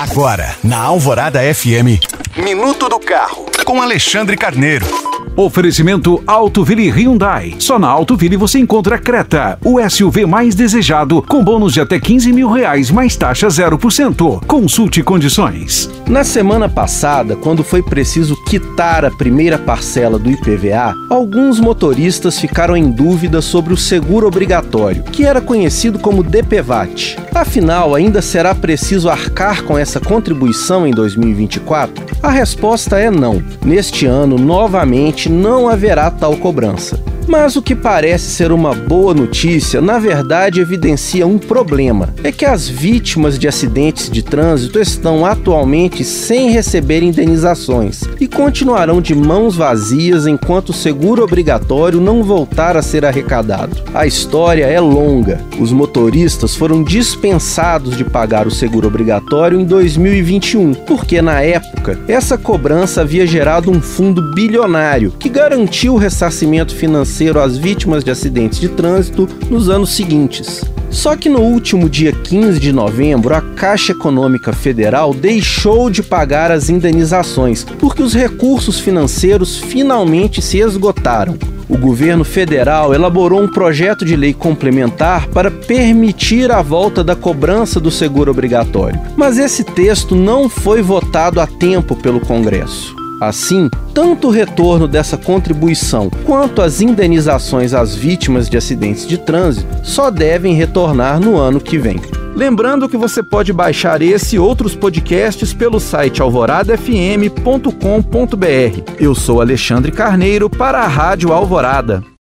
Agora, na Alvorada FM, Minuto do Carro, com Alexandre Carneiro. Oferecimento Autoville Hyundai. Só na Autoville você encontra Creta, o SUV mais desejado, com bônus de até 15 mil reais, mais taxa 0%. Consulte condições. Na semana passada, quando foi preciso quitar a primeira parcela do IPVA, alguns motoristas ficaram em dúvida sobre o seguro obrigatório, que era conhecido como DPVAT. Afinal, ainda será preciso arcar com essa contribuição em 2024? A resposta é não. Neste ano, novamente, não haverá tal cobrança. Mas o que parece ser uma boa notícia, na verdade evidencia um problema. É que as vítimas de acidentes de trânsito estão atualmente sem receber indenizações e continuarão de mãos vazias enquanto o seguro obrigatório não voltar a ser arrecadado. A história é longa. Os motoristas foram dispensados de pagar o seguro obrigatório em 2021, porque na época essa cobrança havia gerado um fundo bilionário que garantiu o ressarcimento financeiro financeiro às vítimas de acidentes de trânsito nos anos seguintes. Só que no último dia 15 de novembro, a Caixa Econômica Federal deixou de pagar as indenizações, porque os recursos financeiros finalmente se esgotaram. O governo federal elaborou um projeto de lei complementar para permitir a volta da cobrança do seguro obrigatório, mas esse texto não foi votado a tempo pelo Congresso. Assim, tanto o retorno dessa contribuição quanto as indenizações às vítimas de acidentes de trânsito só devem retornar no ano que vem. Lembrando que você pode baixar esse e outros podcasts pelo site alvoradafm.com.br. Eu sou Alexandre Carneiro para a Rádio Alvorada.